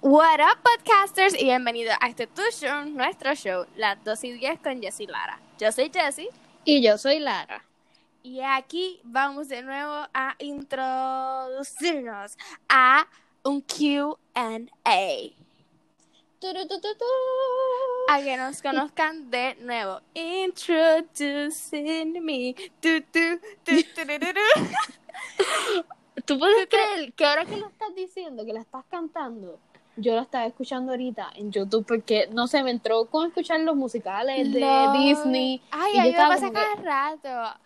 What up, podcasters? Y bienvenidos a este tu show, nuestro show, las 2 y 10 con Jessie Lara. Yo soy Jessie. Y yo soy Lara. Y aquí vamos de nuevo a introducirnos a un QA. A que nos conozcan de nuevo. Introducing me. Tu, tu, tu. ¿Tú puedes creer que ahora que lo estás diciendo, que la estás cantando, yo la estaba escuchando ahorita en YouTube porque, no sé, me entró con escuchar los musicales de. Disney. Ay, y a mí me pasa que- cada rato.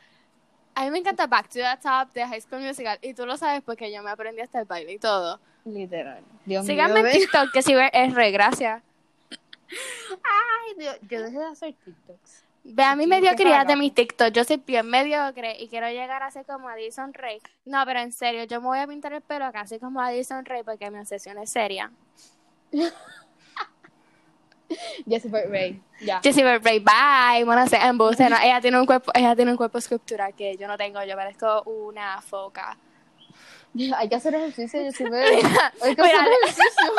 A mí me encanta Back to the Top de High School Musical y tú lo sabes porque yo me aprendí hasta el baile y todo. Literal. Dios Síganme en TikTok que si es re, gracias. Ay, Dios, yo dejé de hacer TikToks. Ve a mi Sí, mediocridad de mis TikTok. Yo soy bien mediocre y quiero llegar a ser como Addison Rey. No, pero en serio, yo me voy a pintar el pelo casi como Addison Rey porque mi obsesión es seria. Jessica Ray, ya. Jessie Rey, bye. Bueno, se embuste, no, ella tiene un cuerpo, ella tiene un cuerpo escultural que yo no tengo. Yo parezco una foca. Hay que hacer ejercicio, Jessica Ray. Hay que Mira, hacer ejercicio.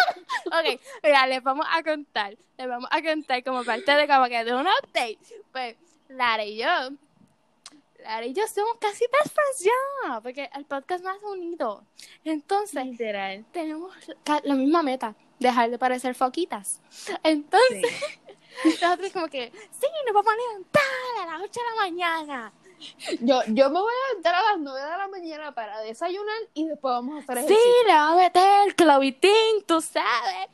Ok, mira, les vamos a contar, les vamos a contar como parte de como que de un update. Pues, Lara y yo, Lara y yo somos casi best friends ya, porque el podcast más unido. Entonces, Literal. tenemos la misma meta, dejar de parecer foquitas. Entonces, nosotros como que, sí, nos vamos a levantar a las 8 de la mañana. Yo, yo me voy a levantar a las 9 de la mañana para desayunar y después vamos a hacer Sí, ejercicio. le vamos a meter clovitín, tú sabes.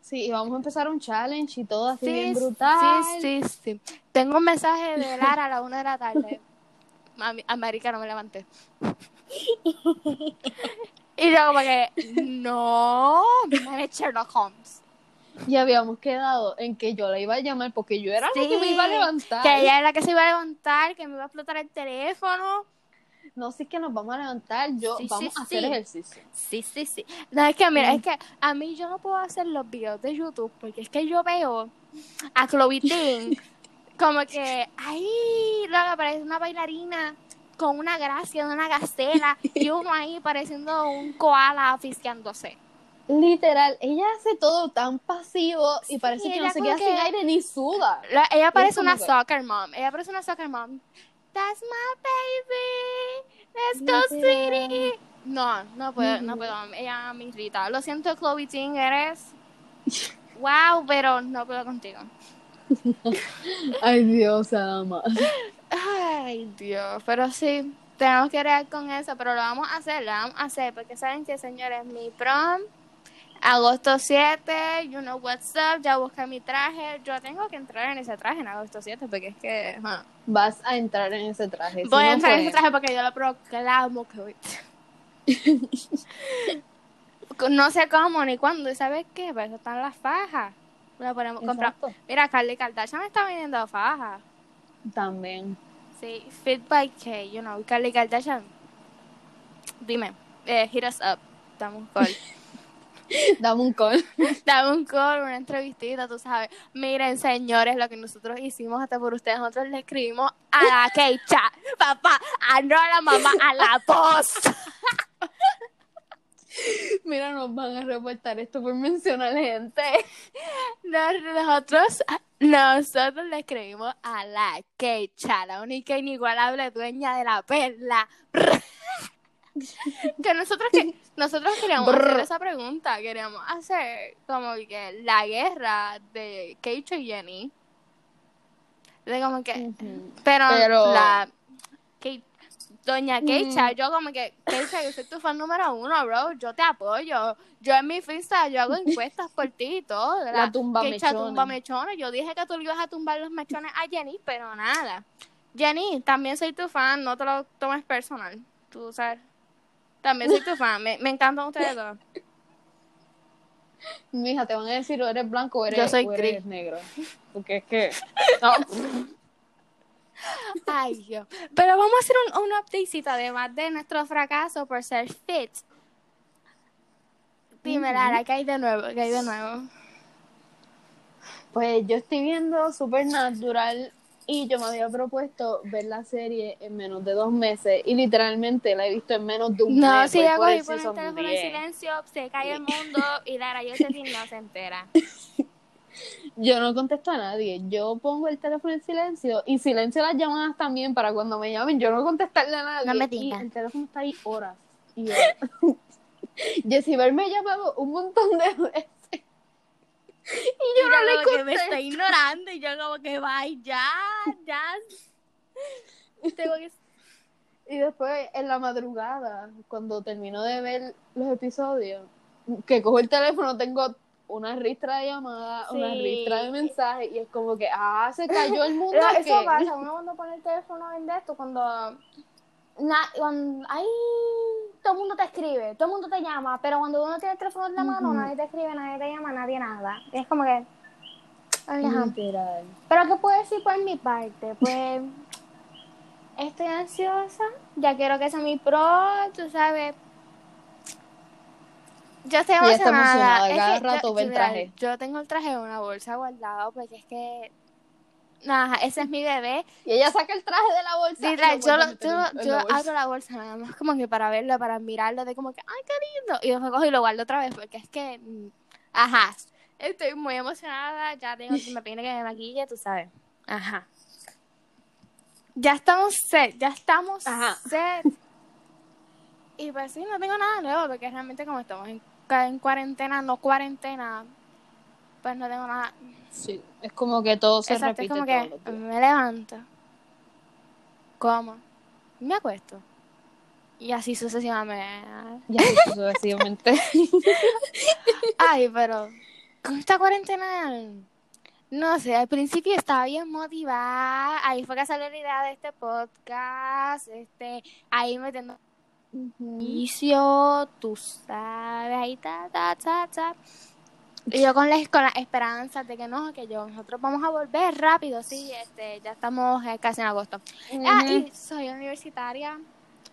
Sí, y vamos a empezar un challenge y todo así Sí, bien brutal. Sí, sí, sí. Tengo un mensaje de Lara a las 1 de la tarde. Mami, América, no me levanté. y yo como que, no, me Sherlock Holmes. Y habíamos quedado en que yo la iba a llamar porque yo era la que me iba a Sí, levantar. Que ella era la que se iba a levantar, que me iba a explotar el teléfono. No sé que nos vamos a levantar, yo Sí, vamos sí, a hacer sí. ejercicio. Sí, sí, sí. No, es que, mira, Mm. es que a mí yo no puedo hacer los videos de YouTube porque es que yo veo a Chloe Ting como que, ahí, loca, parece una bailarina con una gracia de una gacela y uno ahí pareciendo un koala asfixiándose. Literal, ella hace todo tan pasivo y Sí, parece que no se queda sin que- aire ni suda. La- ella parece una que- soccer mom. Ella parece una soccer mom. That's my baby. Let's go, sweetie. No, no puedo, no puedo. Ella me irrita. Lo siento, Chloe Ting, eres. Wow, pero no puedo contigo. Ay, Dios, nada más. Ay, Dios. Pero sí, tenemos que rear con eso, pero lo vamos a hacer, lo vamos a hacer. Porque saben que, señores, mi prom, agosto 7, you know what's up, ya busqué mi traje. Yo tengo que entrar en ese traje en agosto 7, porque es que. Vas a entrar en ese traje. si Voy a no entrar en ese traje porque yo lo proclamo que voy. no sé cómo ni cuándo. ¿Y sabes qué? Para eso están las fajas. Lo ponemos, compra- Exacto. Mira, Carly Kardashian está vendiendo fajas. También. Sí, Fit by K, you know, Carly Kardashian. Dime, eh, hit us up. Dame un call. Dame un call. Dame un call, una entrevistita, tú sabes. Miren, señores, lo que nosotros hicimos hasta por ustedes, nosotros le escribimos a la Keisha, papá, a no a la mamá, a la voz. Mira, nos van a reportar esto por mencionar gente. Nos- Nosotros, nosotros le escribimos a la Keisha, la única inigualable dueña de la perla. que nosotros que nosotros queríamos hacer esa pregunta, queríamos hacer como que la guerra de Keisha y Jenny. De como que pero, Pero- la Ke- Doña Keisha, Mm. yo como que, Keisha, yo soy tu fan número uno, bro, yo te apoyo. Yo en mi Insta, yo hago encuestas por ti y todo. La tumba Keisha mechones. tumba mechones. Yo dije que tú le ibas a tumbar los mechones a Jenny, pero nada. Jenny, también soy tu fan, no te lo tomes personal. Tú sabes. También soy tu fan, me, me encantan ustedes dos. Mija, te van a decir o eres blanco o eres, Yo soy o eres negro. Porque es que. No. Ay, Dios. Pero vamos a hacer un, un updatecito, además de nuestro fracaso por ser fit. Dime. Lara, ¿qué hay de nuevo? ¿Qué hay de nuevo? Pues yo estoy viendo Supernatural Y yo me había propuesto ver la serie en menos de dos meses y literalmente la he visto en menos de un No, mes. si voy yo por cogí el por el teléfono en 10. silencio, se cae el mundo y Lara Josephine no se entera. Yo no contesto a nadie. Yo pongo el teléfono en silencio y silencio las llamadas también para cuando me llamen. Yo no contestarle a nadie. No me y el teléfono está ahí horas. Y. Jessibel me ha llamado un montón de veces. Y yo no le como que me contesto. está ignorando y yo como que bye, ya, ya. Tengo que... Y después en la madrugada, cuando termino de ver los episodios, que cojo el teléfono, tengo una ristra de llamadas, una Sí. ristra de mensajes y es como que, ah, se cayó el mundo. Eso pasa, uno cuando pone el teléfono en esto, cuando, na- cuando ahí todo el mundo te escribe, todo el mundo te llama, pero cuando uno tiene el teléfono en la mano, nadie te escribe, nadie te llama, nadie nada. Y es como que... Literal. Pero ¿qué puedo decir por mi parte? Pues estoy ansiosa, ya quiero que sea mi pro, tú sabes. Yo estoy Ella está emocionada. emocionada, Es que rato yo, ve el traje. Yo tengo el traje en una bolsa guardado porque es que... Nada, ese es mi bebé. Y ella saca el traje de la bolsa. lo yo, lo, yo, yo la bolsa. abro la bolsa nada más como que para verlo, para mirarlo, de como que, ay, qué lindo. Y después cojo y lo guardo otra vez porque es que, mm, ajá, estoy muy emocionada, ya tengo, me pide que me maquille, tú sabes. Ajá. Ya estamos set, ya estamos Ajá. set. Y pues sí, no tengo nada nuevo porque realmente como estamos en, en cuarentena, no cuarentena, pues no tengo nada. Sí, es como que todo se Exacto, es repite como todos que los días. me levanto, como, me acuesto. Y así sucesivamente. Ya, sucesivamente. Ay, pero con esta cuarentena, no sé, al principio estaba bien motivada. Ahí fue que salió la idea de este podcast. Este, ahí metiendo inicio, tú sabes, ahí ta, ta, ta, ta. Y yo con la, con la esperanza de que no, que yo, nosotros vamos a volver rápido, sí, este, ya estamos eh, casi en agosto. Ah, y soy universitaria,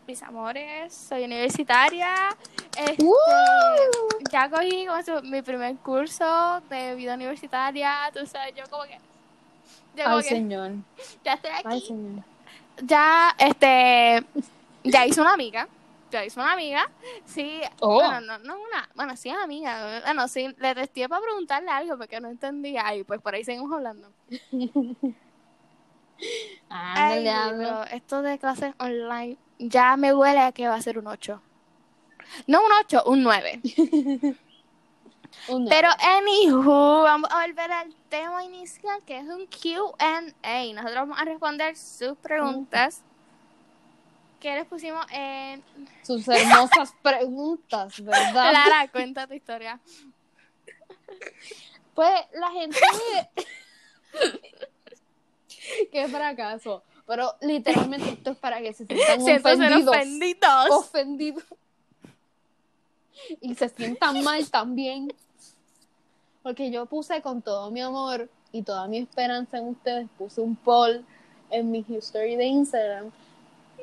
mis amores, soy universitaria. Este, ya cogí como su- mi primer curso de vida universitaria, tú sabes, yo como que, yo como Ay, que, señor. ya estoy aquí Ay, señor. ya, este, ya hice una amiga, hice una amiga, sí, Oh. bueno, no, no una, bueno, sí es amiga, bueno, sí, le testé para preguntarle algo porque no entendía y pues por ahí seguimos hablando. Ay, ándale. pero esto de clases online ya me huele a que va a ser un 8. No un 8, un 9. Uno. Pero anywho, vamos a volver al tema inicial que es un Q&A. Nosotros vamos a responder sus preguntas que les pusimos en... Sus hermosas preguntas, ¿verdad? Lara, cuenta tu historia. Pues la gente. Qué fracaso. Pero literalmente esto es para que se sientan ofendidos. ofendidos. Ofendidos. Y se sientan mal también. Porque yo puse con todo mi amor y toda mi esperanza en ustedes, puse un poll en mi history de Instagram.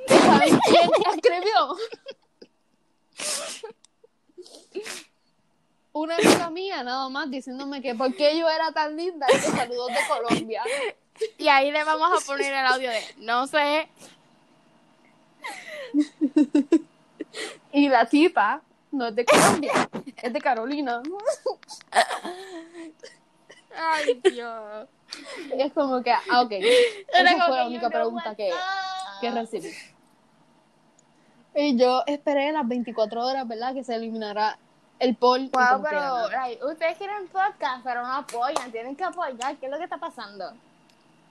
¿Y ¿Saben quién escribió? Una amiga mía nada más diciéndome que por qué yo era tan linda y que saludos de Colombia. Y ahí le vamos a poner el audio de no sé. Y la tipa no es de Colombia, es de Carolina. Ay, Dios. Y es como que, ah, ok. Esa fue la única pregunta que. Que recibí. Y yo esperé las 24 horas, ¿verdad? Que se eliminara el poll. Wow, pero ustedes quieren podcast, pero no apoyan, tienen que apoyar. ¿Qué es lo que está pasando?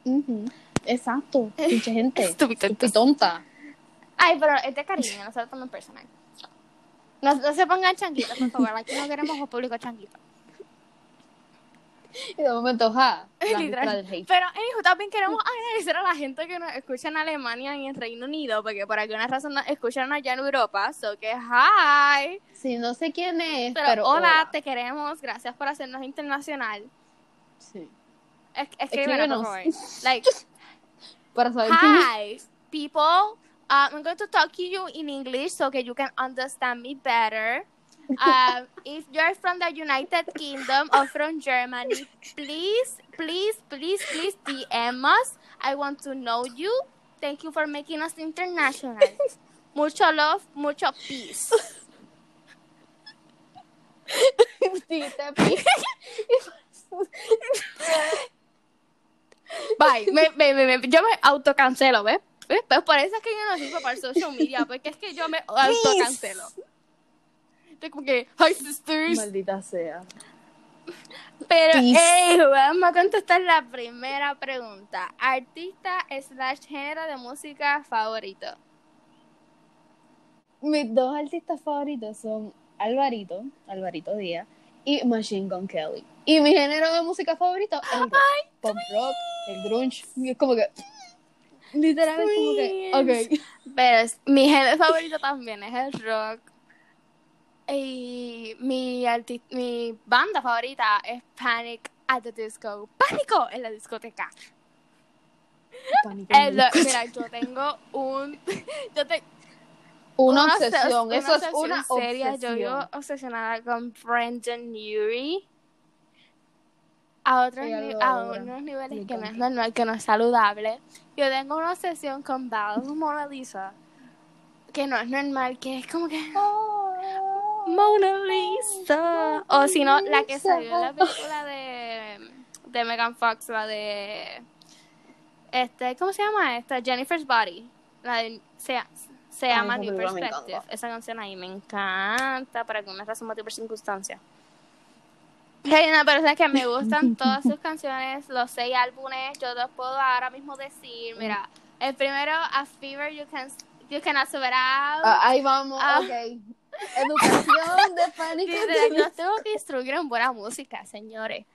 Ujú. Exacto. Pinche gente. Estúpido. Tonta. Ay, pero es de cariño, no se lo tomen personal. No, no se pongan changuitos, por favor. Aquí no queremos un público changuito. Y de momento, ja. Literal. Pero, anywho, también queremos agradecer a la gente que nos escucha en Alemania y en Reino Unido, porque por alguna razón nos escuchan allá en Europa. So que, hi. Sí, no sé quién es, Pero, pero, hola, te queremos. Gracias por hacernos internacional. Sí. Es, escríbenos. Like, Para saber es. Hi, people. Um, I'm going to talk to you in English so that you can understand me better. Um, if you're from the United Kingdom or from Germany, please, please, please, please DM us I want to know you. Thank you for making us international. mucho love, mucho peace. Bye. Me, me, me- yo me autocancelo, ¿ves? ¿Ves? Pues por eso es que yo no sirvo para el social media, porque es que yo me autocancelo. Como que, hi sisters. Maldita sea. Pero, hey, vamos a contestar la primera pregunta. Artista slash género de música favorito. Mis dos artistas favoritos son Alvarito, Alvarito Díaz, y Machine Gun Kelly. Y mi género de música favorito es el pop rock, el grunge. Y es como que. Literal, es como que. Ok. Pero es- mi género favorito también es el rock. Y mi, mi banda favorita es Panic at the Disco. ¡Pánico! En la discoteca. Pánico en mira, yo tengo un. Yo te, Una obs- obsesión, eso es una seria. Yo obsesión. vivo obsesionada con Brendan Urie. A otros a unos niveles que no es normal, que no es saludable. Yo tengo una obsesión con of Mona Lisa. Que no es normal, que es como que. Mona Lisa. O si no, la que salió en la película de, de Megan Fox, la de. Este, ¿cómo se llama esta? Jennifer's Body. La de, se, se Ay, llama New Perspective. Esa canción ahí me encanta, para alguna razón, motivo por circunstancia. Hay una persona que me gustan todas sus canciones, los seis álbumes, yo te puedo ahora mismo decir, mira, el primero, A Fever You, can, you Cannot Out. Ah, ahí vamos, Ah. ok. Educación de pánico. Dice, yo tengo que instruir en buena música, señores.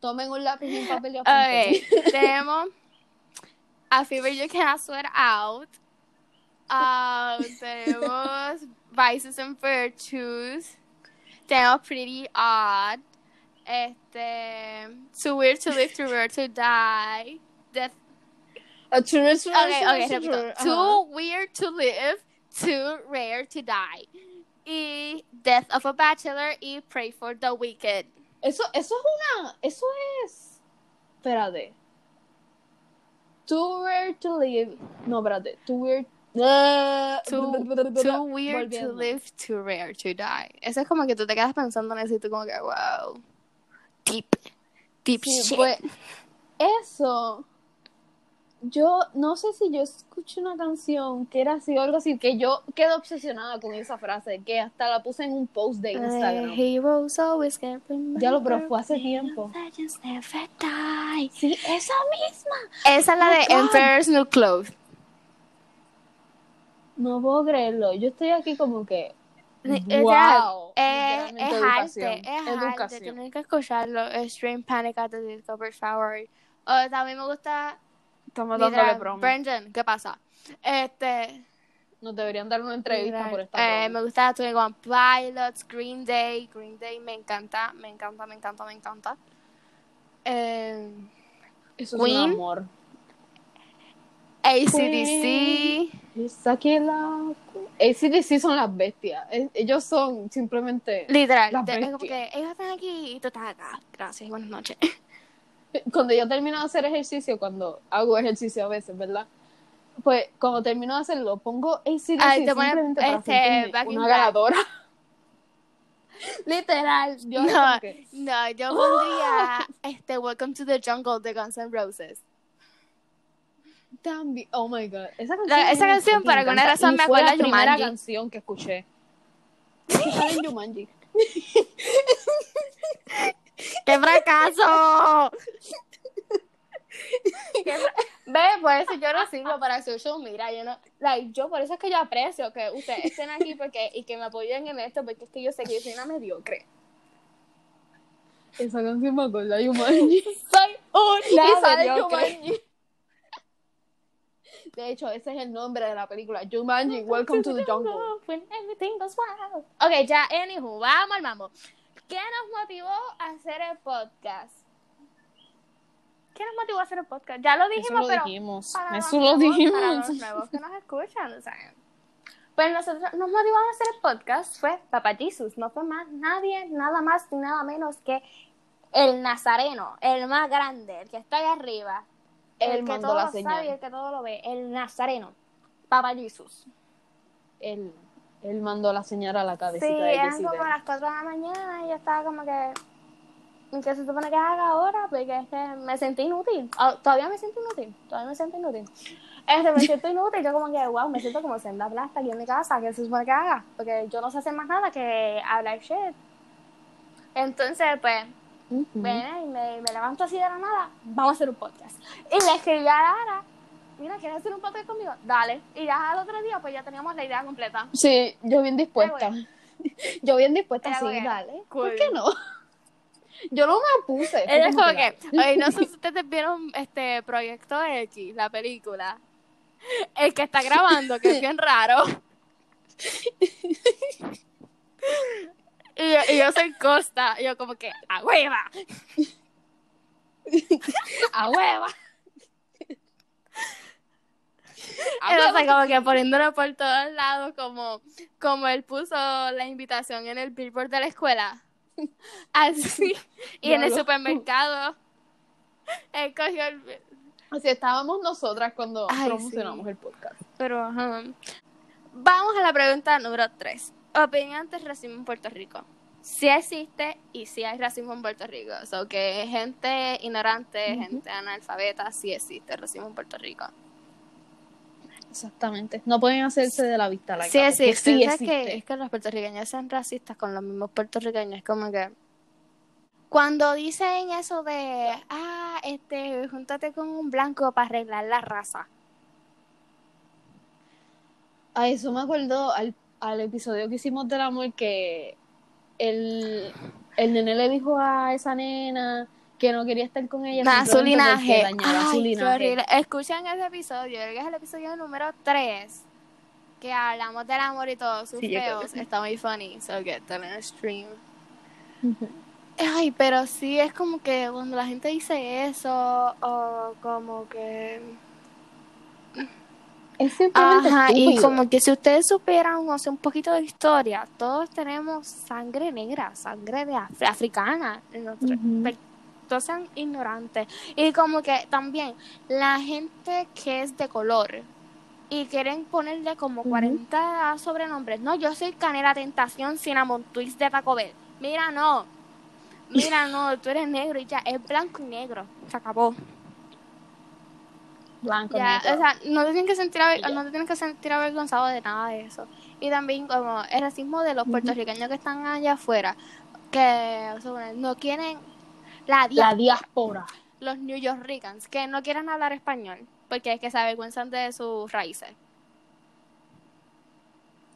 Tomen un lápiz y un papel y apunten. Ok, tenemos A Fever You Cannot Sweat Out. Ah, tenemos Vices and Virtues. Tenemos Pretty Odd. Este. Too Weird to Live, Too Rare to Die. Death. A true, true, Ok, true, ok, true, repito. true. Ajá. Too Weird to Live, Too Rare to Die. Y Death of a Bachelor y Pray for the Wicked. Eso, eso es una. Eso es. Espérate. Too rare to live. No, espérate. Too weird. Uh, Too, too weird to live, too rare to die. Eso es como que tú te quedas pensando en eso y tú como que, wow. Deep. Deep Sí, shit. pues, eso. Yo no sé si yo escuché una canción que era así o algo así, que yo quedé obsesionada con esa frase, que hasta la puse en un post de Instagram. Ya lo, pero fue hace tiempo. Sí, esa misma. Esa es la Oh de. Emperor's New Clothes. No puedo creerlo. Yo estoy aquí como que. Wow. es, es arte, es arte. Educación. Tienes que escucharlo. Stream Panic at the Disco, por favor. O también me gusta. Estamos dándole promo. Brendan, ¿qué pasa? Este. Nos deberían dar una entrevista por esta Eh, me gusta Twenty One Pilots, Green Day. Green Day me encanta, me encanta, me encanta, me encanta. Eh, Eso es Queen. un amor. ACDC. Es aquí la... ACDC son las bestias. Es- Ellos son simplemente... Literal, Las es como que ellos están aquí y tú estás acá. Gracias, buenas noches. Cuando yo termino de hacer ejercicio, cuando hago ejercicio a veces, ¿verdad? Pues cuando termino de hacerlo, pongo ACDC Ay, te simplemente para este, una ganadora. Literal. Yo No, que- no, yo pondría este Welcome to the Jungle de Guns N' Roses. También, oh my god, esa canción, La- esa canción, por alguna razón, me fue acuerda la a primera canción que escuché. En Jumanji. ¡Qué fracaso! ¿Qué fra- Ve, por eso yo no sirvo para social media. Yo no, like, yo por eso es que yo aprecio que ustedes estén aquí porque, y que me apoyen en esto, porque es que yo sé que yo soy una mediocre. Esa canción me acuerda de Jumanji. Soy Y una sale mediocre. De hecho, ese es el nombre de la película. Jumanji, Welcome to the Jungle. When everything goes wild. Ok, ya, anywho, vamos al mambo. ¿Qué nos motivó a hacer el podcast? ¿Qué nos motivó a hacer el podcast? Ya lo dijimos, Eso lo pero dijimos. para Eso los lo nuevos- dijimos. Para los nuevos que nos escuchan, o sea. Pues nosotros nos motivamos a hacer el podcast fue Papá Jesus, no fue más nadie, nada más ni nada menos que el Nazareno, el más grande, el que está ahí arriba, Él el que todo la lo señal. sabe y el que todo lo ve, el nazareno, Papa Jesús. Él, él mandó la señal a la Sí, cabecita de eran como las 4 de la mañana y yo estaba como que, ¿qué se supone que haga ahora? Porque es que me sentí inútil. Ah, todavía me siento inútil, todavía me siento inútil. Este, me siento inútil, yo como que, wow, me siento como senda plasta aquí en mi casa, ¿qué se supone que haga? Porque yo no sé hacer más nada que hablar shit. Entonces, pues, Ujú. Ven, y me, me levanto así de la nada, vamos a hacer un podcast. Y le escribí a Lara, mira, ¿quieres hacer un podcast conmigo? Dale. Y ya al otro día, pues ya teníamos la idea completa. Sí, yo bien dispuesta. Yo bien dispuesta, Era sí, dale. cool. ¿Por qué no? Yo no me opuse. fue Ella es como que, oye, no sé si ustedes vieron este Proyecto X, la película. El que está grabando, que es bien raro. Y yo, y yo soy Costa, y yo como que, ¡a hueva! a hueva. Como que poniéndolo por todos lados, como, como él puso la invitación en el billboard de la escuela. Así. Y en el supermercado. Él cogió el. Así estábamos nosotras cuando Ay, promocionamos sí. el podcast. Pero, ajá. Vamos a la pregunta número 3. Opinión del racismo en Puerto Rico. Si existe y si hay racismo en Puerto Rico. O sea, que gente ignorante, gente analfabeta, sí existe racismo en Puerto Rico. Exactamente. No pueden hacerse de la vista larga. Sí existe. Sí Es que, es que los puertorriqueños son racistas con los mismos puertorriqueños. Es como que. Cuando dicen eso de. Ah, este, júntate con un blanco para arreglar la raza. A eso me acuerdo al, al episodio que hicimos del amor que el, el nene le dijo a esa nena que no quería estar con ella. Nada, su linaje. dañaba su Ay, qué linaje. Escuchen ese episodio, creo que es el episodio número 3. Que hablamos del amor y todos sus Sí, feos. sí. Está muy funny. So get them in a stream. Ay, pero sí es como que cuando la gente dice eso, o como que. Es simplemente Ajá, y como que si ustedes supieran, o sea, un poquito de historia, todos tenemos sangre negra, sangre de af- africana en nuestro, son ignorantes. Y como que también la gente que es de color y quieren ponerle como Ujú. 40 sobrenombres. No, yo soy Canela Tentación Cinnamon Twist de Taco Bell. Mira, no. Mira, no, tú eres negro y ya, es blanco y negro. Se acabó. Blanco, Ya, negro. o sea, no te tienes que sentir no te tienes que sentir avergonzado de nada de eso. Y también como el racismo de los puertorriqueños que están allá afuera, que o sea, bueno, no quieren la, dia- la diáspora. los New Yorkers que no quieren hablar español porque es que se avergüenzan de sus raíces.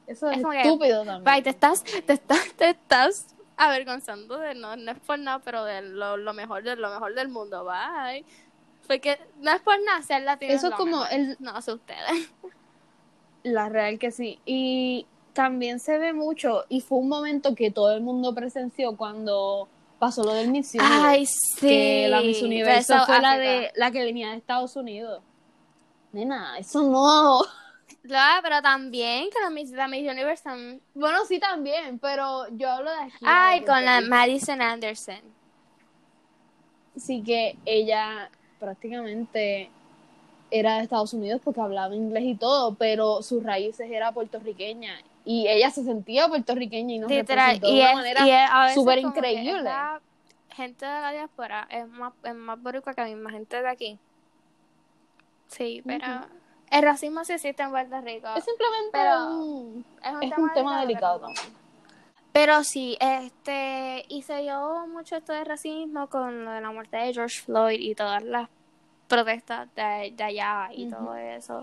Eso es, Es como que, estúpido también. Bye, te estás, te estás, te estás avergonzando de no, no es por nada, pero de lo, lo mejor de lo mejor del mundo, bye. Porque no es por nada ser latino. Eso es como mejor. el- No, sé ustedes. La real que sí. Y también se ve mucho, y fue un momento que todo el mundo presenció cuando pasó lo del Miss Universe, Ay, sí. que la Miss Universo fue la de la que venía de Estados Unidos. Nena, eso no. Claro, pero también que la Miss, la Miss Universe Bueno, sí también, pero yo hablo de aquí. Ay, con la. Madison Anderson. Sí que ella prácticamente era de Estados Unidos porque hablaba inglés y todo, pero sus raíces era puertorriqueña y ella se sentía puertorriqueña y nos Literal. representó de Y una es, manera súper increíble. gente de la diáspora es más, es más boricua que la misma gente de aquí. Sí, pero el racismo sí existe en Puerto Rico. es simplemente Pero- un- Es un es tema un tema delicado. delicado pero- también. Pero sí, este, y se dio mucho esto de racismo con lo de la muerte de George Floyd y todas las protestas de, de allá y todo eso.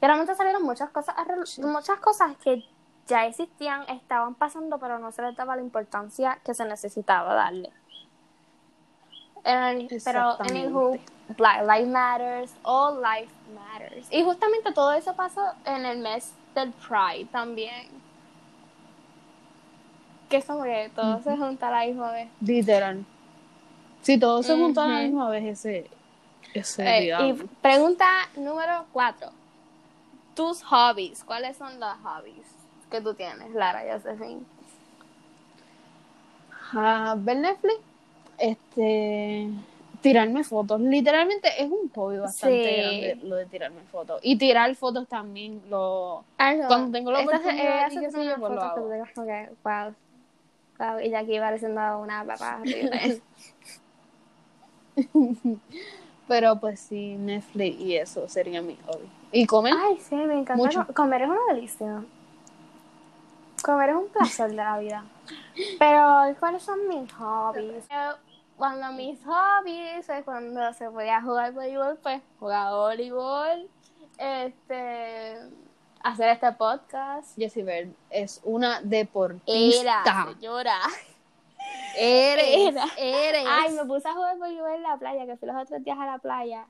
Y realmente salieron muchas cosas, muchas cosas que ya existían, estaban pasando, pero no se les daba la importancia que se necesitaba darle. En- pero, Exactamente. anywho, Black Lives Matters, All Life Matters. Y justamente todo eso pasó en el mes del Pride también. Que es como que todo se junta a la misma vez. Literal. Si todo se juntó a la misma vez, ese, ese Eh, día. y pregunta número cuatro. Tus hobbies. ¿Cuáles son los hobbies que tú tienes, Lara Josephine? a ver Netflix, este, tirarme fotos. Literalmente es un hobby bastante Sí. grande lo de tirarme fotos. Y tirar fotos también lo... Ay, no. Cuando tengo la Esta- oportunidad y pues lo que como que, wow. Wow, y aquí pareciendo una papá. Pero pues sí, Netflix y eso sería mi hobby. ¿Y comer? Ay, sí, me encanta. Mucho. co- Comer es una delicia. Comer es un placer de la vida. Pero, ¿cuáles son mis hobbies? Eh, Cuando mis hobbies es cuando se podía jugar voleibol, pues jugaba voleibol. Este. Hacer este podcast. Jessie Bird es una Era, deportista. señora. Eres, Era. eres. Ay, me puse a jugar voleibol en la playa, que fui los otros días a la playa.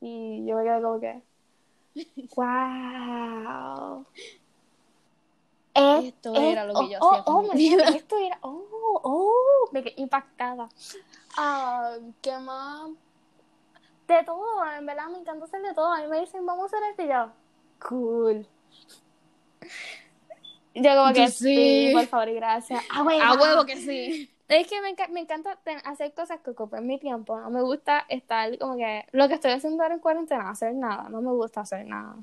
Y yo me quedé como que. ¡Wow! Esto era lo que yo oh, hacía con oh, mi vida. Esto era. ¡Oh! ¡Oh! Me quedé impactada. Ah, ¿Qué más? De todo, en verdad me encanta hacer de todo. A mí me dicen, vamos a hacer esto y yo. Cool. Yo como que sí, sí. por favor y gracias. A huevo. A huevo que sí. Es que me, enca- me encanta hacer cosas que ocupen mi tiempo. No me gusta estar como que lo que estoy haciendo ahora en cuarentena, hacer nada. No me gusta hacer nada.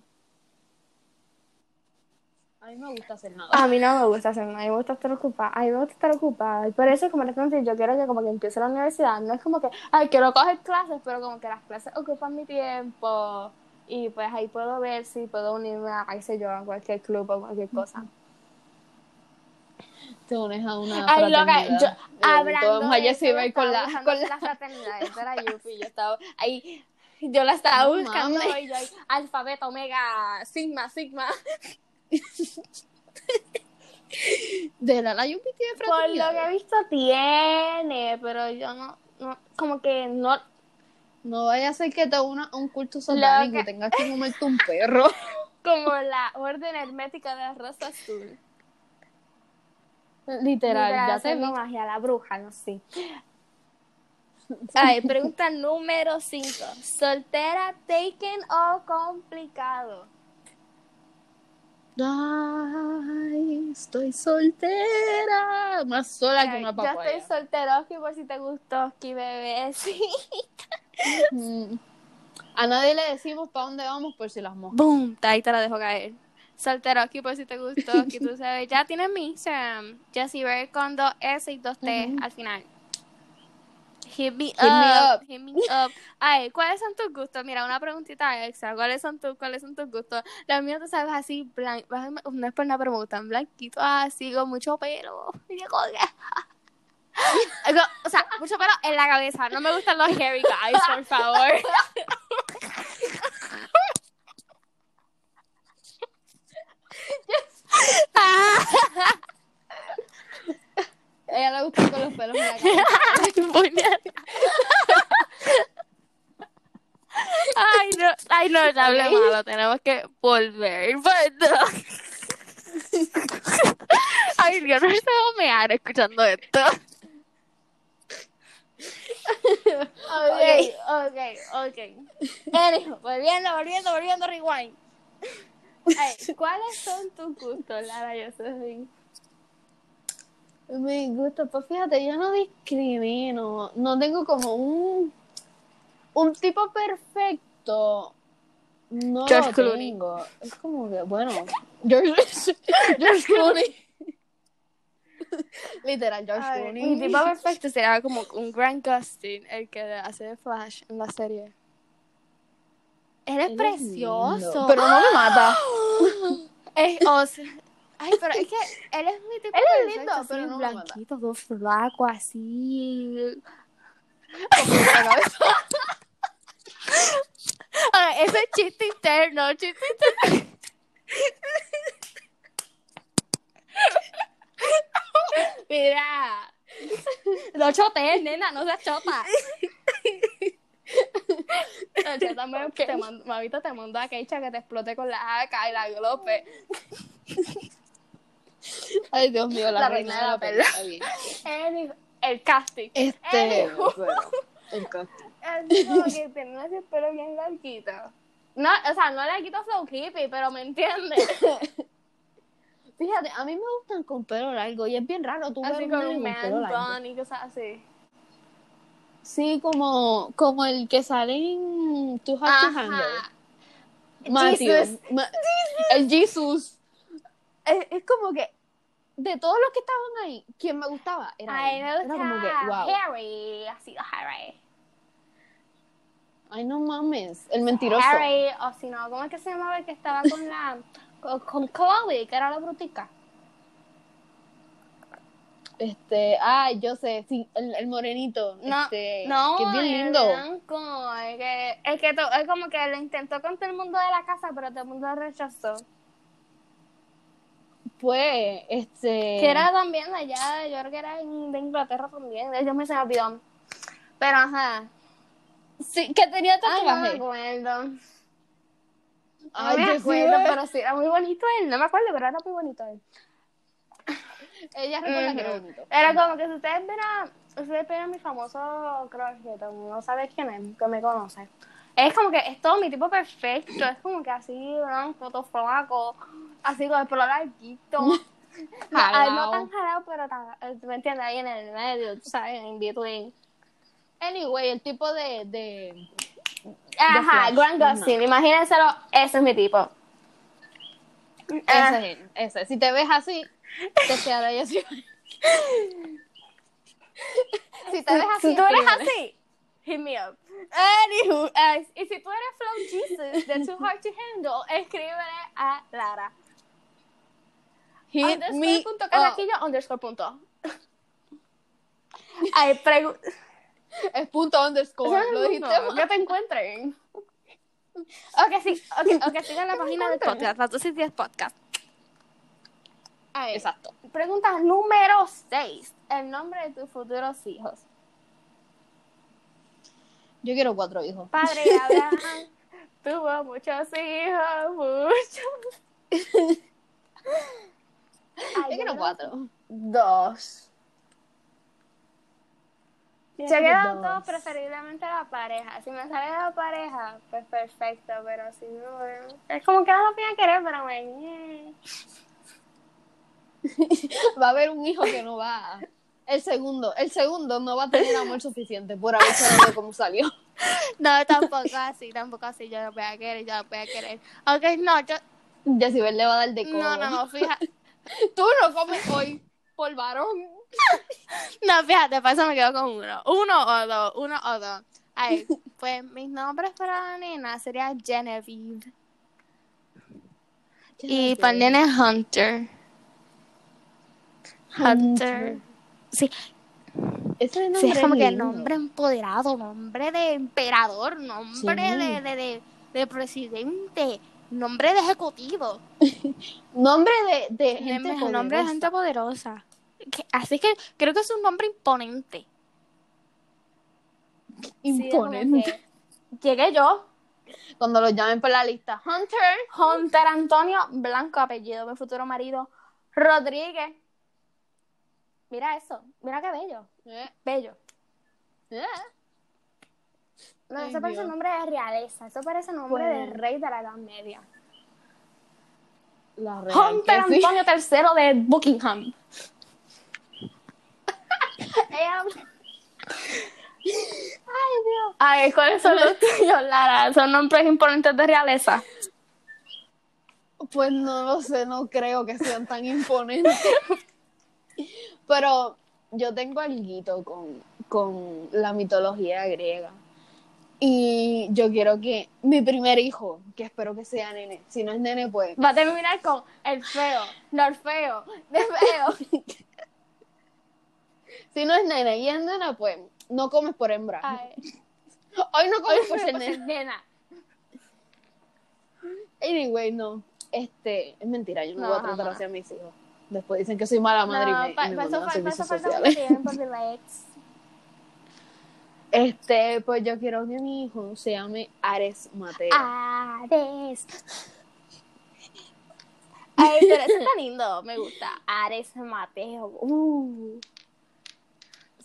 A mí me gusta hacer nada. A mí no me gusta hacer nada. A mí me gusta estar ocupada. A mí me gusta estar ocupada. Y por eso, como les conté, yo quiero que como que empiece la universidad. No es como que, ay, quiero coger clases, pero como que las clases ocupan mi tiempo. Y pues ahí puedo ver si puedo unirme a, qué sé yo, a cualquier club o cualquier cosa. Te unes a una Ay, loca, fraternidad. yo, Eh, hablando de eso, Bird con la, con la... la fraternidad, esa era Yupi, yo estaba ahí, yo la estaba buscando y yo ahí, alfabeto, omega, sigma, sigma, De la la Yupi tiene por lo que he fraternidad. visto tiene, pero yo no, no como que no, No vaya a ser que te una un culto satánico Loca. y tengas que comerte un perro. como la orden hermética de la rosa azul. Literal, ya te vi. magia, la bruja, no sé. Ay, pregunta número 5. ¿Soltera, taken o complicado? Ay, estoy soltera. Más sola que una yo papaya. estoy solteroski por si te gustó, bebé. Sí. Mm. A nadie le decimos para dónde vamos por si las moscas. Boom, ahí te la dejo caer. Solteroski por si te gustó, que tú sabes. Ya tienes mi Instagram. Jessie Bear con dos S y dos T al final. Hit me up, up. hit me up. Ay, ¿cuáles son tus gustos? Mira, una preguntita extra. ¿Cuáles son tus, cuáles son tus gustos? Los míos, tú sabes, así, blan... no es por nada, pero me gustan blanquitos, así, con mucho pelo. O sea, mucho pelo en la cabeza. No me gustan los hairy guys, por favor. A ella le gusta con los pelos en la cabeza. Ay, no, ay, no, ya hablé Ok. malo, tenemos que volver. Ay, yo no sé mear escuchando esto. Ok, ok, ok. Anyhow, volviendo, volviendo, volviendo, rewind. Ay, ¿Cuáles son tus gustos, Lara Josephine? Mi gusto, pues fíjate, yo no discrimino. No tengo como un, un tipo perfecto. No George lo Clooney. tengo. Es como que, bueno, George, George Clooney. Literal, George Clooney. Mi tipo perfecto sería como un Grant Gustin, el que hace de Flash en la serie. Él es precioso. Pero no me mata. Es- o sea, ay, pero es que él es mi tipo Él es lindo, así, pero no me mata. blanquito, todo flaco, así. Ay, ese es chiste interno, chiste interno. Mira. No chotees, nena, no seas chota. No, chota, me, te mando, mamita, te mando a Keisha que te explote con la AK y la glope. Ay, Dios mío, la, La reina, de la perla. El, el casting. Este, Anywho. bueno, el casting. Es como que tiene ese pelo bien larguito. No, o sea, no larguito flow hippie, pero me entiendes. Fíjate, a mí me gustan con pelo largo y es bien raro tú ver Así con un con pelo largo. y cosas así. Sí, como, como el que sale en Too Hot to Handle. Matthew. Jesus. Ma- el Jesus. Es, es como que de todos los que estaban ahí, quien me gustaba era Ay, él. Era como que, wow. Harry. Ha sido Harry. Ay, no mames. El mentiroso. Harry, o si no, ¿cómo es que se llamaba el que estaba con la. con, con Chloe, que era la brutica? Este, ay, yo sé, sí, el, el morenito. No, este, no, que es bien el blanco, el que, el que to- es como que lo intentó con todo el mundo de la casa, pero todo el mundo rechazó. Pues, este. Que era también de allá, yo creo que era en- de Inglaterra también, de ellos me se me olvidó. Pero ajá. Sí, que tenía Ay, no me tatuaje. acuerdo. No Ay, me yo sí, acuerdo, ¿ves? pero sí, era muy bonito él. No me acuerdo, pero era muy bonito él. Ella recuerda que era bonito. Era como que si ustedes vieran, ustedes vieran mi famoso crush, que todo el mundo sabe quién es, que me conoce. Es como que es todo mi tipo perfecto, es como que así, blanco, todo flaco, así con el pelo larguito. No, no tan jalado, pero tan, eh, ¿me entiendes? Ahí en el medio, tú sabes, en between. Anyway, el tipo de. de... Ajá, ajá. Gustin, imagínenselo, ese es mi tipo. Ah, Ese es él, ese. Si te ves así, te quedará ahí así. si te ves así, si tú eres así, hit me up. Anywho, eh, y si tú eres Flow Jesus de Too Hard to Handle, escríbele a Lara. Hit underscore me punto carraquillo underscore punto. Ay, Es punto underscore. Lo dijiste que te encuentren. Ok, sí, ok, ok, sigan la página del podcast, las 12 días podcast. Ay, Exacto. Pregunta número 6. El nombre de tus futuros hijos. Yo quiero cuatro hijos. Padre Abraham tuvo muchos hijos, muchos. Ay, Yo quiero cuatro. Dos. Yo Se quedan dos. todos preferiblemente la pareja. Si me sale la pareja, pues perfecto, pero si no, eh, es como que no lo voy a querer, pero me... Va a haber un hijo que no va. a- El segundo, el segundo no va a tener amor suficiente por haber salido como salió. No, tampoco así, tampoco así, yo lo voy a querer, yo lo voy a querer. Ok, no, yo... Jessibel le va a dar de codo. No, no, no, fíjate. Tú no comes hoy por varón. No, fíjate, para eso me quedo con uno. Uno o dos, uno o dos. Ay, pues mis nombres para la nena sería Genevieve. Y para el nene Hunter. Hunter. Sí, Ese nombre sí, es como que lindo. nombre empoderado, nombre de emperador, nombre Sí. de, de, de, de presidente, nombre de ejecutivo. Nombre de, de gente Nombre- nombre de poderosa. gente poderosa. Que- Así que creo que es un nombre imponente. Imponente. Llegué yo, Cuando lo llamen por la lista. Hunter. Hunter Antonio Blanco, apellido, mi futuro marido, Rodríguez. Mira eso, mira qué bello, Eh, bello. eh. No, Ay, eso parece Dios. nombre de realeza, eso parece nombre de Pues- rey de la Edad Media. La real Hunter que sí. Antonio III de Buckingham. Ella- Ay, Dios. Ay, ¿cuáles son los tuyos, Lara? Son nombres imponentes de realeza. Pues no lo sé, no creo que sean tan imponentes. Pero yo tengo algo con, con la mitología griega. Y yo quiero que mi primer hijo, que espero que sea nene, si no es nene, pues Va a terminar con el feo, no el feo, de feo. si no es nene y es nena, pues no comes por hembra. Ay, Hoy no comes por ser nena. nena. Anyway, no. Este, es mentira, yo no, No, voy a tratar así a mis hijos. Después dicen que soy mala madre y me, y me mandan a servicios falta mucho sociales. Este, pues yo quiero que mi hijo se llame Ares Mateo. Ares. Ay, pero eso está lindo, me gusta. Ares Mateo. Uh.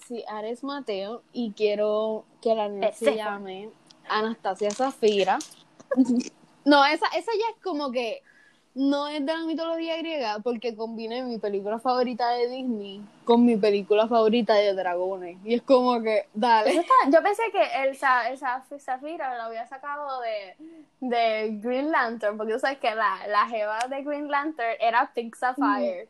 Sí, Ares Mateo. Y quiero que la niña se llame Anastasia Zafira. no, esa, esa ya es como que no es de la mitología griega porque combiné mi película favorita de Disney con mi película favorita de dragones. Y es como que, dale. está- yo pensé que el, el Zafira lo había sacado de, de Green Lantern, porque tú sabes que la, la jeva de Green Lantern era Pink Sapphire.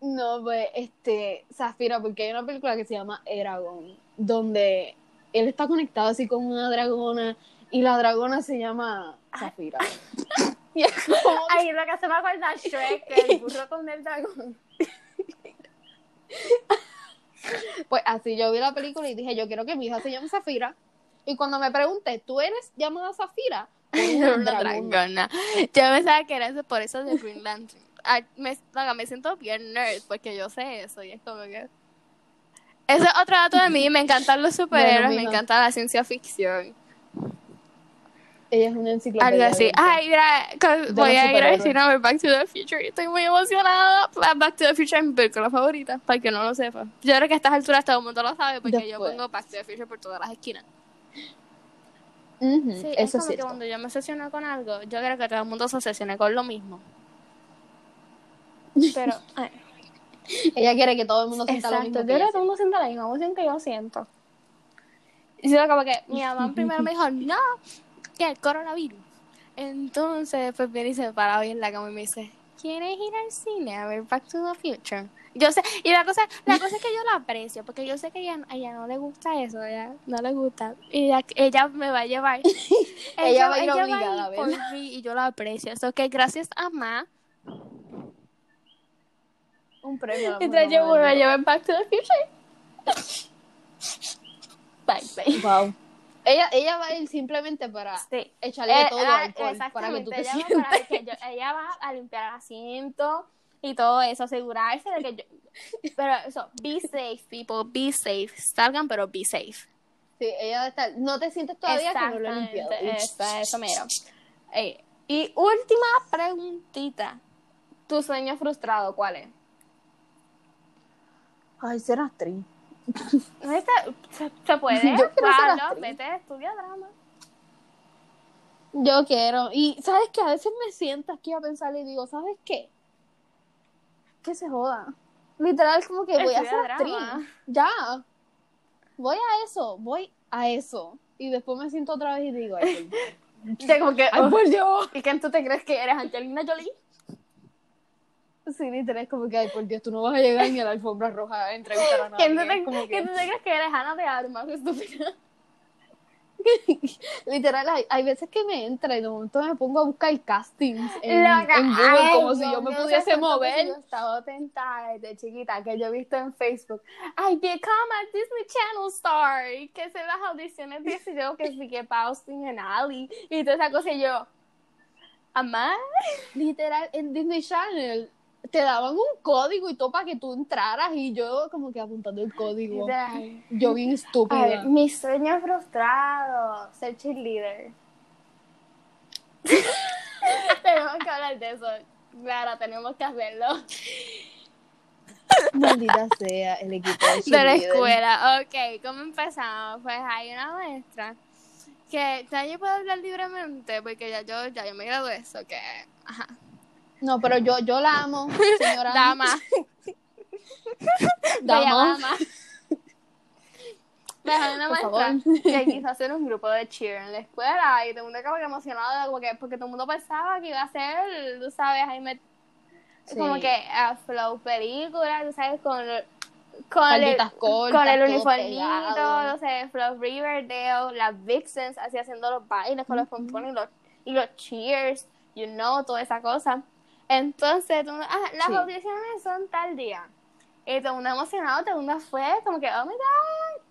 No, pues, este, Zafira, porque hay una película que se llama Eragon, donde él está conectado así con una dragona y la dragona se llama Zafira. y es como, Ay, lo que se me acuerda es Shrek, el burro con el dragón. pues así yo vi la película y dije, yo quiero que mi hija se llame Zafira. Y cuando me pregunté, ¿tú eres llamada Zafira? Era una dragona. Yo pensaba que era eso por eso de Green Lantern. Ay, me, siento bien nerd porque yo sé eso y es como que... Ese es otro dato de mí, me encantan los superhéroes, Bueno, me encanta la ciencia ficción. Ella es una enciclopedia. Algo así. Ay, mira, voy a ir a decir a ver Back to the Future estoy muy emocionada. Back to the Future es mi película favorita, para que no lo sepa. Yo creo que a estas alturas todo el mundo lo sabe porque yo pongo Back to the Future por todas las esquinas. Ujú, Sí, es eso es como que cierto. cuando yo me obsesiono con algo, yo creo que todo el mundo se obsesione con lo mismo. Pero, ay, Ella quiere que todo el mundo sienta lo exacto, mismo. yo que creo que todo el mundo sienta la misma emoción que yo siento. Y yo como que mi mamá primero me dijo, no, el coronavirus. Entonces, pues viene y se para hoy en la cama y me dice, ¿quieres ir al cine a ver Back to the Future? Yo sé, y la cosa, la cosa es que yo la aprecio, porque yo sé que ella, a ella no le gusta eso, a ella no le gusta. Y ella, ella me va a llevar. Ella va a ir obligada, por ¿verdad? mí y yo la aprecio. Eso que gracias a Ma, Un premio. a entonces yo me voy a llevar Back to the Future. Bye, bye. Wow. Ella, ella va a ir simplemente para Sí. echarle Eh, todo ah, alcohol para que tú te ella va, para que yo- ella va a limpiar el asiento y todo eso, asegurarse de que yo... Pero eso, be safe, people, be safe. Salgan, pero be safe. Sí, ella va a estar. No te sientes todavía que no lo he Exactamente, limpiado. Eso, eso mero. Eh, y última preguntita. ¿Tu sueño frustrado cuál es? Ay, ser actriz. ¿Se, se puede? Yo actriz. vete, estudia drama. Yo quiero. Y sabes que a veces me siento aquí a pensar y digo, ¿sabes qué? Que se joda. Literal, como que voy a Estudia ser actriz. Ya. Voy a eso, voy a eso. Y después me siento otra vez y digo, ay, como que, Ay, oh, por Dios. ¿Y quién tú te crees que eres Angelina Jolie? Sí, literal, como que, ay, por Dios, tú no vas a llegar ni a la alfombra roja a entrevistar a nadie. ¿Quién tú te, como que- quién tú te crees que eres Ana de Armas, estúpida? Literal, hay, hay veces que me entra y de momento me pongo a buscar castings en, Loca, en Google ay, como si yo me pudiese ¿sabes cuántas mover. Yo estaba tentada desde chiquita que yo he visto en Facebook. Ay, become a Disney Channel star. Y que se las audiciones de ese yo que sí que para Austin en Ali. Y toda esa cosa y yo. ¿Amá? Literal, en Disney Channel te daban un código y todo para que tú entraras y yo como que apuntando el código. Literal. Yo bien A estúpida. ver, mi sueño frustrado, ser cheerleader. tenemos que hablar de eso. Claro, tenemos que hacerlo. Maldita sea el equipo de, de la escuela. Ok, ¿cómo empezamos? Pues hay una maestra que ya yo puedo hablar libremente porque ya yo, ya yo me gradué eso, que ajá. No, pero yo, yo la amo, señora. Dama. Dama. Dama. Pues hay una maestra que quiso hacer un grupo de cheer en la escuela y todo el mundo que emocionado porque, porque todo el mundo pensaba que iba a ser, tú sabes, ahí me Sí. como que a flow película, tú sabes, con, con el, cortas, con el uniformito, no sé, Flow Riverdale, las Vixens, así haciendo los bailes con los pompones y los, y los cheers, you know, toda esa cosa. Entonces, mundo, ah, las Sí. audiciones son tal día. Y todo mundo emocionado, todo mundo fue como que, oh my god.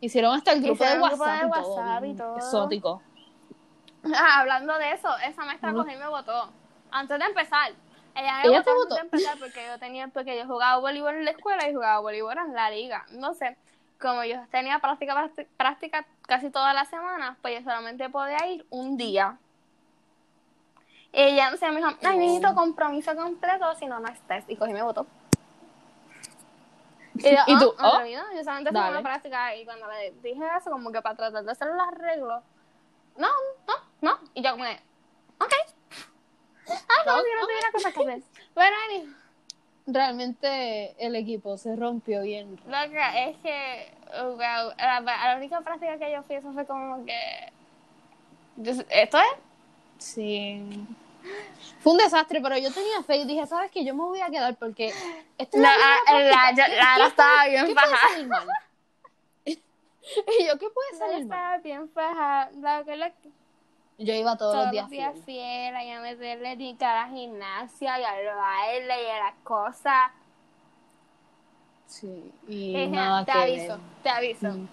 Hicieron hasta el grupo, de, grupo WhatsApp de y todo, WhatsApp y bien todo. Exótico. Ah, hablando de eso, esa maestra Ujú. cogió y me votó. Antes de empezar. Ella me ¿Ella votó te antes votó? de empezar porque yo tenía, porque yo jugaba voleibol en la escuela y jugaba voleibol en la liga. No sé, como yo tenía práctica, práctica, práctica casi todas las semanas, pues yo solamente podía ir un día. Y ella no sé, me dijo, ay, necesito compromiso completo, si no, no estés. Y cogí y me votó. Y yo, ¿Y tú? ah, Oh, yo solamente fui una práctica y cuando le dije eso, como que para tratar de hacer los arreglos, no, no, no. Y yo como, que, ok. Ah, no, si no tuviera cosas que hacer. Bueno, Ani, Realmente el equipo se rompió bien. loca, es que, wow, la, única práctica que yo fui, eso fue como que... yo- ¿Esto es? Sí. Fue un desastre, pero yo tenía fe y dije, ¿sabes qué? Yo me voy a quedar porque... Esto La, la la, la, estaba bien ¿Qué puede faja. salir mal? y yo, ¿qué puede La salir mal? estaba bien faja. La que Yo iba todos, todos los días. días fiel. a meterle que a la gimnasia y al baile y a las cosas. Sí, y nada te que aviso, ver. te aviso. Mm.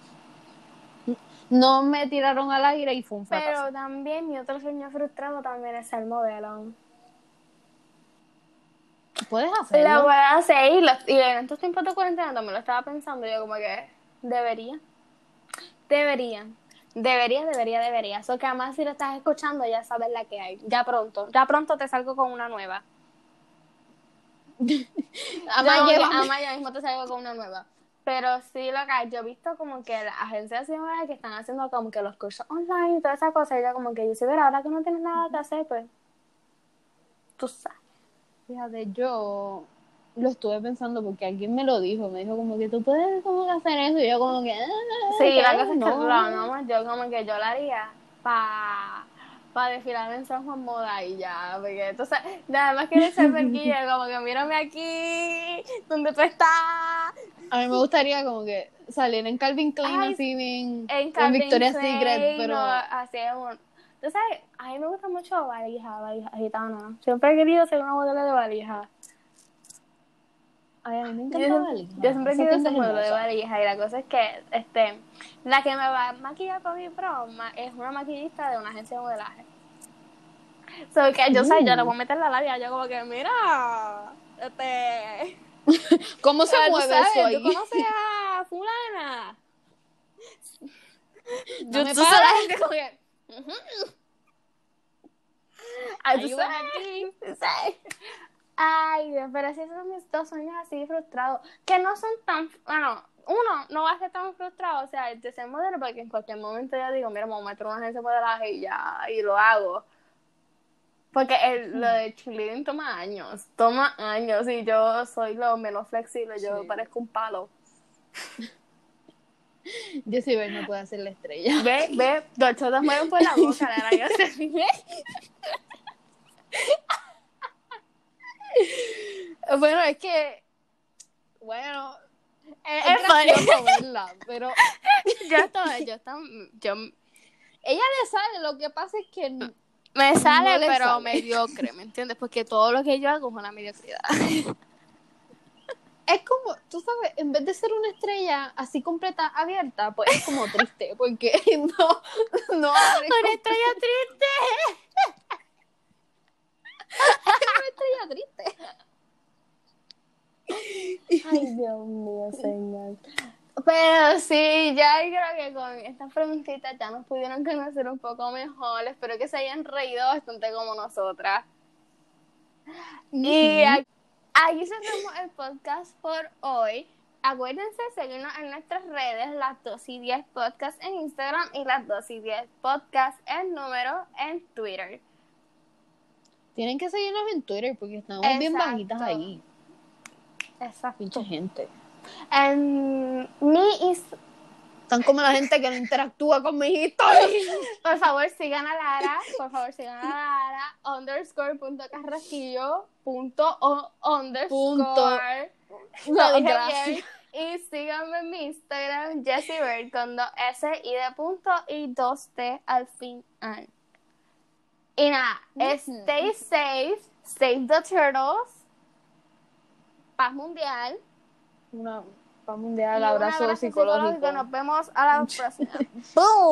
No me tiraron al aire y fue un fracaso. Pero también mi otro sueño frustrado también es ser modelo. Puedes Lo hacerlo. voy a hacer y, los- y en estos tiempos de cuarentena también lo estaba pensando. Yo como que debería. Debería. Debería, debería, debería. Eso que además si lo estás escuchando ya sabes la que hay. Ya pronto. Ya pronto te salgo con una nueva. Yo mismo te salgo con una nueva. Pero sí, lo que yo he visto como que las agencias ahora que están haciendo como que los cursos online y toda esa cosa, y yo como que yo sí, pero ahora que no tienes nada que hacer, pues tú sabes. Fíjate, yo lo estuve pensando porque alguien me lo dijo. Me dijo como que tú puedes como que hacer eso. Y yo como que... ah, Sí, la cosa es que No. no, no, más yo como que yo la haría para pa desfilar en San Juan Moda y ya, porque entonces nada más quiero ser verguilla, como que mírame aquí, donde tú estás, A mí me gustaría como que salir en Calvin Klein Ay, así bien... en en Victoria's Secret, pero... así en un... Sabes, a mí me gusta mucho valija, valija gitana. Siempre he querido ser una modelo de valija. Ay, a mí me Yo, encanta yo siempre tienda ser modelo de valija y la cosa es que este, la que me va a maquillar para mi broma es una maquillista de una agencia de modelaje. So que yo, sé, yo le voy a meter la labia, yo como que, mira, este... ¿Cómo se tú mueve eso? ¿Tú conoces a fulana? No yo, me tú sabes, como que... ujú. Ay, tú sabes. Ay, pero sí son mis dos sueños así frustrados, que no son tan, bueno, uno no va a ser tan frustrado, o sea, el de ser modelo, porque en cualquier momento yo digo, mira, me voy a meter una agencia de modelaje y ya, y lo hago. Porque el, lo de cheerleading toma años, toma años, y yo soy lo menos flexible, yo Sí. parezco un palo. Jessie Bell no puede hacer la estrella. Ve, ve, dos chotas mueven por la boca, nena, yo sé, ve. Bueno, es que... Bueno... Es, Es es gracioso verla, pero Yo estoy, yo estoy, yo ella le sale, lo que pasa es que me sale, No pero sale. mediocre, ¿me entiendes? Porque todo lo que yo hago es una mediocridad. es como, tú sabes, en vez de ser una estrella así completa, abierta, pues es como triste, porque no, no abre Una como- estrella triste. es una estrella triste. Ay, Dios mío, señor. Pero sí, ya creo que con estas preguntitas ya nos pudieron conocer un poco mejor. Espero que se hayan reído bastante como nosotras. Y aquí, aquí cerramos el podcast por hoy. Acuérdense de seguirnos en nuestras redes, las 2 y 10 podcast en Instagram y las 2 y 10 podcast en número en Twitter. Tienen que seguirnos en Twitter porque estamos bien bajitas ahí. Exacto. Pinche gente. En mi Instagram. Están como la gente que no interactúa con mis historias. Por favor, sigan a Lara. Por favor, sigan a Lara. Underscore punto carrasquillo punto o- underscore. Lo No, gracias. Y síganme en mi Instagram, Jessie con dos S y de punto y dos T al final. Y nada, stay safe, save the turtles, paz mundial. Una paz mundial, y un abrazo, psicológico. Nos vemos a la próxima. Boom.